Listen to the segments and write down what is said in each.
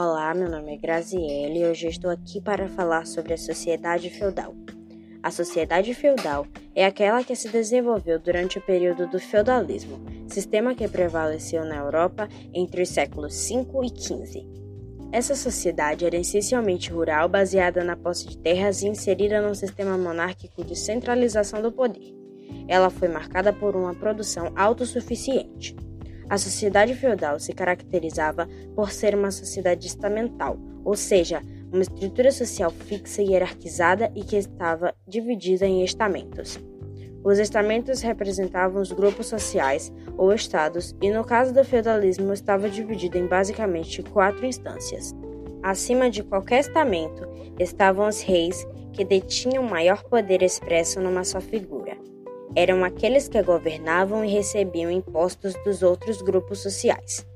Olá, meu nome é Graziele e hoje estou aqui para falar sobre a sociedade feudal. A sociedade feudal é aquela que se desenvolveu durante o período do feudalismo, sistema que prevaleceu na Europa entre os séculos 5 e 15. Essa sociedade era essencialmente rural, baseada na posse de terras e inserida num sistema monárquico de centralização do poder. Ela foi marcada por uma produção autossuficiente. A sociedade feudal se caracterizava por ser uma sociedade estamental, ou seja, uma estrutura social fixa e hierarquizada e que estava dividida em estamentos. Os estamentos representavam os grupos sociais ou estados, e no caso do feudalismo estava dividido em basicamente quatro instâncias. Acima de qualquer estamento estavam os reis, que detinham maior poder expresso numa só figura eram aqueles que governavam e recebiam impostos dos outros grupos sociais.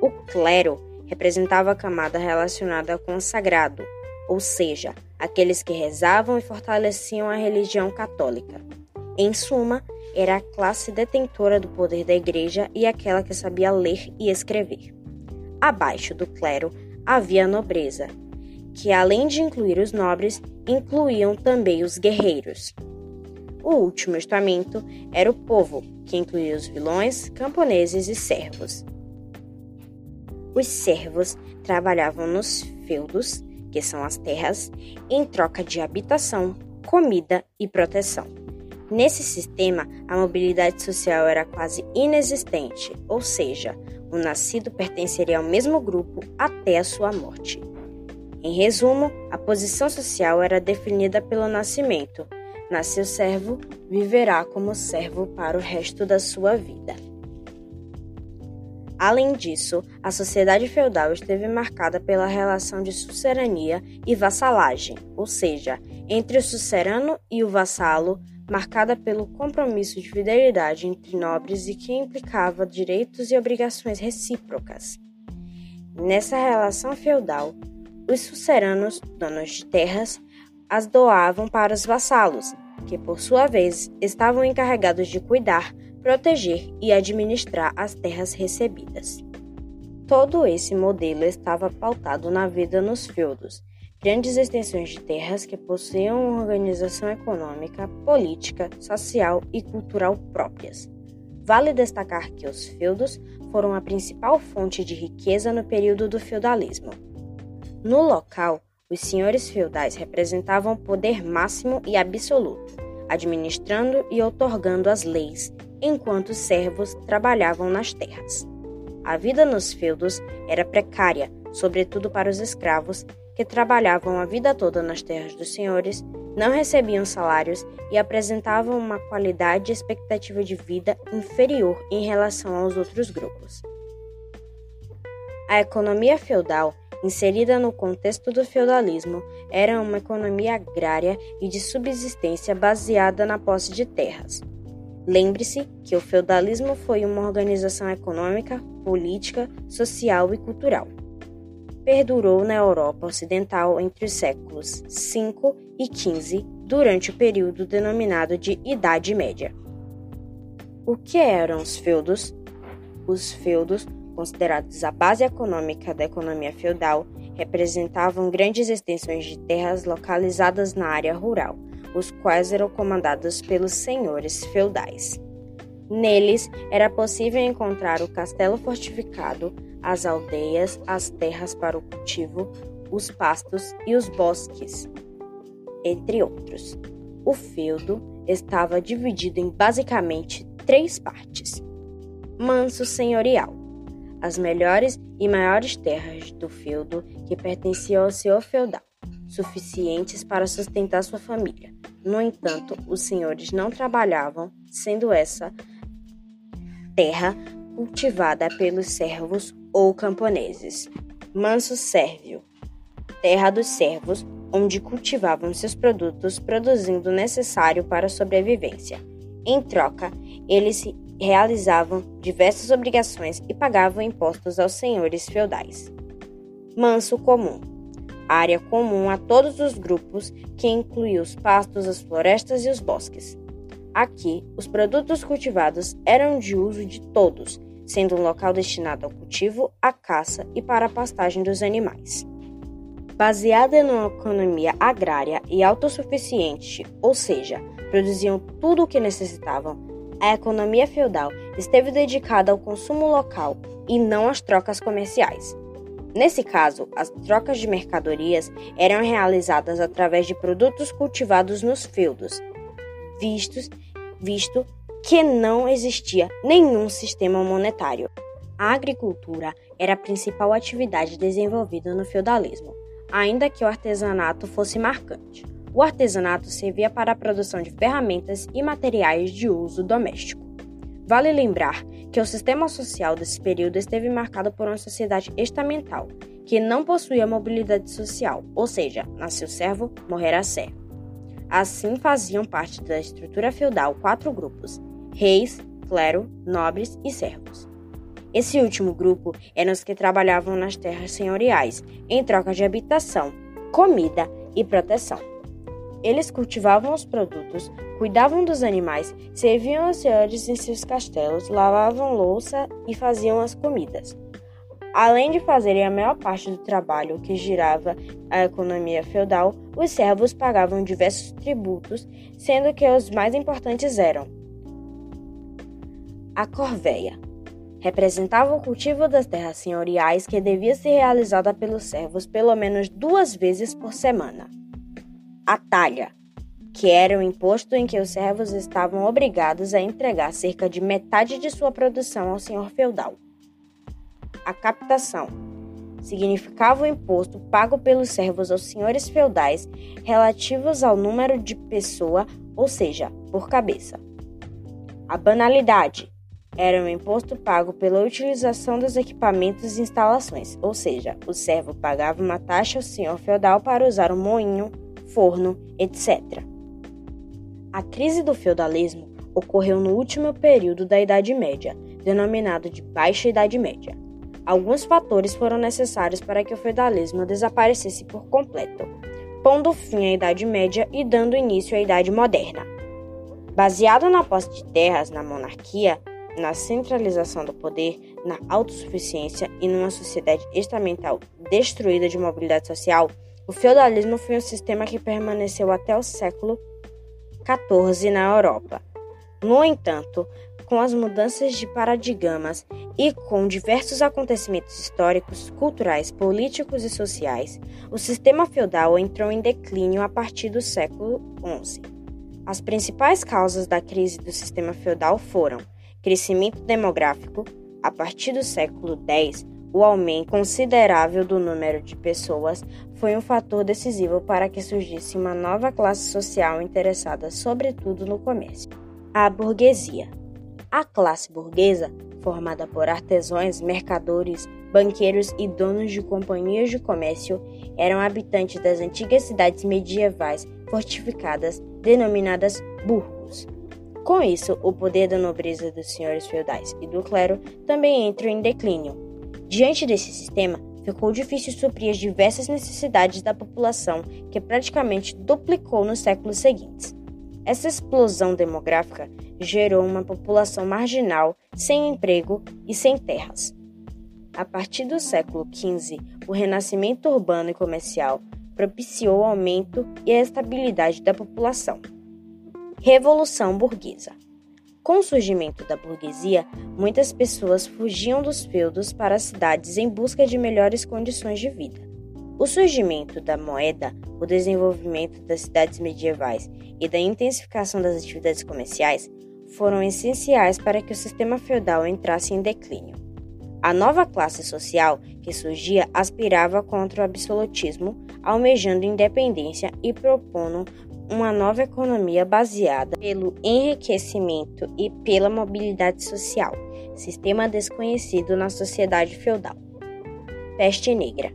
O clero representava a camada relacionada com o sagrado, ou seja, aqueles que rezavam e fortaleciam a religião católica. Em suma, era a classe detentora do poder da igreja e aquela que sabia ler e escrever. Abaixo do clero havia a nobreza, que além de incluir os nobres, incluíam também os guerreiros. O último estamento era o povo, que incluía os vilões, camponeses e servos. Os servos trabalhavam nos feudos, que são as terras, em troca de habitação, comida e proteção. Nesse sistema, a mobilidade social era quase inexistente, ou seja, o nascido pertenceria ao mesmo grupo até a sua morte. Em resumo, a posição social era definida pelo nascimento, Nasceu servo, viverá como servo para o resto da sua vida. Além disso, a sociedade feudal esteve marcada pela relação de sucerania e vassalagem, ou seja, entre o sucerano e o vassalo, marcada pelo compromisso de fidelidade entre nobres e que implicava direitos e obrigações recíprocas. Nessa relação feudal, os suceranos, donos de terras, as doavam para os vassalos, que por sua vez estavam encarregados de cuidar, proteger e administrar as terras recebidas. Todo esse modelo estava pautado na vida nos feudos, grandes extensões de terras que possuíam uma organização econômica, política, social e cultural próprias. Vale destacar que os feudos foram a principal fonte de riqueza no período do feudalismo. No local, os senhores feudais representavam poder máximo e absoluto, administrando e otorgando as leis, enquanto os servos trabalhavam nas terras. A vida nos feudos era precária, sobretudo para os escravos, que trabalhavam a vida toda nas terras dos senhores, não recebiam salários e apresentavam uma qualidade e expectativa de vida inferior em relação aos outros grupos. A economia feudal inserida no contexto do feudalismo, era uma economia agrária e de subsistência baseada na posse de terras. Lembre-se que o feudalismo foi uma organização econômica, política, social e cultural. Perdurou na Europa Ocidental entre os séculos V e XV, durante o período denominado de Idade Média. O que eram os feudos? Os feudos considerados a base econômica da economia feudal, representavam grandes extensões de terras localizadas na área rural, os quais eram comandados pelos senhores feudais. Neles era possível encontrar o castelo fortificado, as aldeias, as terras para o cultivo, os pastos e os bosques, entre outros. O feudo estava dividido em basicamente três partes: manso senhorial, as melhores e maiores terras do feudo que pertenciam ao senhor feudal, suficientes para sustentar sua família. No entanto, os senhores não trabalhavam, sendo essa terra cultivada pelos servos ou camponeses. Manso Sérvio, terra dos servos, onde cultivavam seus produtos, produzindo o necessário para a sobrevivência. Em troca, eles se realizavam diversas obrigações e pagavam impostos aos senhores feudais. Manso comum área comum a todos os grupos, que incluía os pastos, as florestas e os bosques. Aqui, os produtos cultivados eram de uso de todos, sendo um local destinado ao cultivo, à caça e para a pastagem dos animais. Baseada numa economia agrária e autossuficiente, ou seja, produziam tudo o que necessitavam, a economia feudal esteve dedicada ao consumo local e não às trocas comerciais. Nesse caso, as trocas de mercadorias eram realizadas através de produtos cultivados nos feudos, vistos, visto que não existia nenhum sistema monetário. A agricultura era a principal atividade desenvolvida no feudalismo, ainda que o artesanato fosse marcante. O artesanato servia para a produção de ferramentas e materiais de uso doméstico. Vale lembrar que o sistema social desse período esteve marcado por uma sociedade estamental, que não possuía mobilidade social, ou seja, nasceu servo, morrerá servo. Assim faziam parte da estrutura feudal quatro grupos: reis, clero, nobres e servos. Esse último grupo eram os que trabalhavam nas terras senhoriais, em troca de habitação, comida e proteção. Eles cultivavam os produtos, cuidavam dos animais, serviam aos senhores em seus castelos, lavavam louça e faziam as comidas. Além de fazerem a maior parte do trabalho que girava a economia feudal, os servos pagavam diversos tributos, sendo que os mais importantes eram a corveia. Representava o cultivo das terras senhoriais que devia ser realizada pelos servos pelo menos duas vezes por semana. A talha, que era o imposto em que os servos estavam obrigados a entregar cerca de metade de sua produção ao senhor feudal a captação. Significava o imposto pago pelos servos aos senhores feudais relativos ao número de pessoa, ou seja, por cabeça. A banalidade era um imposto pago pela utilização dos equipamentos e instalações, ou seja, o servo pagava uma taxa ao senhor feudal para usar um moinho, forno, etc. A crise do feudalismo ocorreu no último período da Idade Média, denominado de Baixa Idade Média. Alguns fatores foram necessários para que o feudalismo desaparecesse por completo, pondo fim à Idade Média e dando início à Idade Moderna. Baseado na posse de terras, na monarquia, na centralização do poder, na autossuficiência e numa sociedade estamental destruída de mobilidade social, o feudalismo foi um sistema que permaneceu até o século XIV na Europa. No entanto, com as mudanças de paradigmas e com diversos acontecimentos históricos, culturais, políticos e sociais, o sistema feudal entrou em declínio a partir do século XI. As principais causas da crise do sistema feudal foram crescimento demográfico, a partir do século X, o aumento considerável do número de pessoas foi um fator decisivo para que surgisse uma nova classe social interessada sobretudo no comércio, a burguesia. A classe burguesa formada por artesãos, mercadores, banqueiros e donos de companhias de comércio, eram habitantes das antigas cidades medievais fortificadas, denominadas burgos. Com isso, o poder da nobreza dos senhores feudais e do clero também entrou em declínio. Diante desse sistema, ficou difícil suprir as diversas necessidades da população, que praticamente duplicou nos séculos seguintes. Essa explosão demográfica gerou uma população marginal, sem emprego e sem terras. A partir do século XV, o renascimento urbano e comercial propiciou o aumento e a estabilidade da população. Revolução Burguesa Com o surgimento da burguesia, muitas pessoas fugiam dos feudos para as cidades em busca de melhores condições de vida. O surgimento da moeda, o desenvolvimento das cidades medievais e da intensificação das atividades comerciais foram essenciais para que o sistema feudal entrasse em declínio. A nova classe social que surgia aspirava contra o absolutismo, almejando independência e propondo uma nova economia baseada pelo enriquecimento e pela mobilidade social, sistema desconhecido na sociedade feudal. Peste Negra.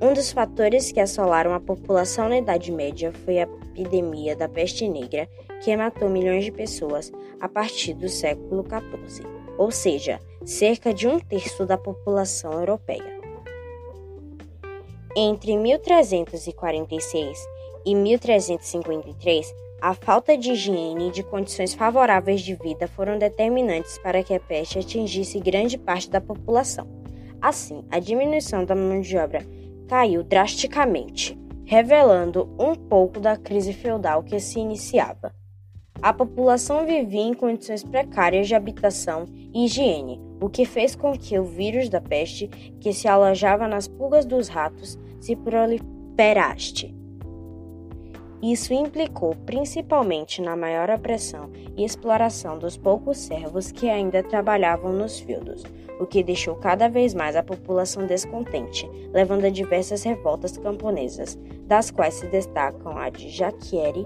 Um dos fatores que assolaram a população na Idade Média foi a epidemia da peste negra, que matou milhões de pessoas a partir do século XIV, ou seja, cerca de um terço da população europeia. Entre 1346 e 1353, A falta de higiene e de condições favoráveis de vida foram determinantes para que a peste atingisse grande parte da população. Assim, a diminuição da mão de obra caiu drasticamente, revelando um pouco da crise feudal que se iniciava. A população vivia em condições precárias de habitação e higiene, o que fez com que o vírus da peste, que se alojava nas pulgas dos ratos, se proliferasse. Isso implicou principalmente na maior opressão e exploração dos poucos servos que ainda trabalhavam nos fieldos, o que deixou cada vez mais a população descontente, levando a diversas revoltas camponesas, das quais se destacam a de Jaquieri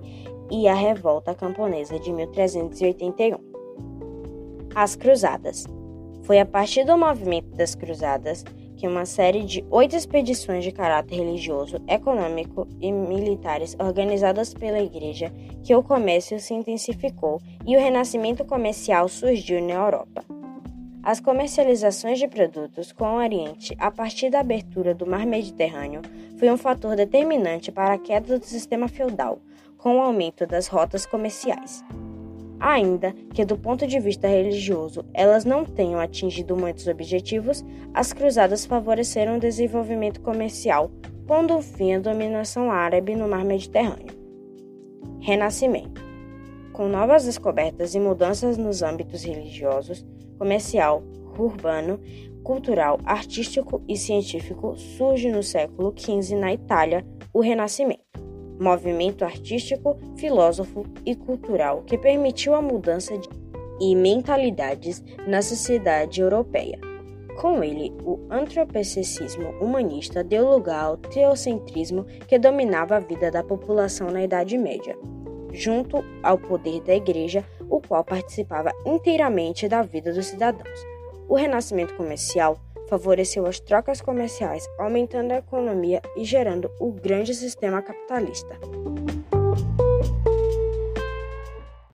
e a Revolta Camponesa de 1381. As Cruzadas. Foi a partir do movimento das Cruzadas que uma série de oito expedições de caráter religioso, econômico e militares organizadas pela Igreja que o comércio se intensificou e o renascimento comercial surgiu na Europa. As comercializações de produtos com o Oriente a partir da abertura do Mar Mediterrâneo foi um fator determinante para a queda do sistema feudal, com o aumento das rotas comerciais. Ainda que, do ponto de vista religioso, elas não tenham atingido muitos objetivos, as cruzadas favoreceram o desenvolvimento comercial, pondo fim à dominação árabe no mar Mediterrâneo. Renascimento Com novas descobertas e mudanças nos âmbitos religiosos, comercial, urbano, cultural, artístico e científico, surge no século XV na Itália o Renascimento movimento artístico, filósofo e cultural que permitiu a mudança de e mentalidades na sociedade europeia. Com ele, o antropocentrismo humanista deu lugar ao teocentrismo que dominava a vida da população na Idade Média, junto ao poder da Igreja, o qual participava inteiramente da vida dos cidadãos. O renascimento comercial favoreceu as trocas comerciais, aumentando a economia e gerando o grande sistema capitalista.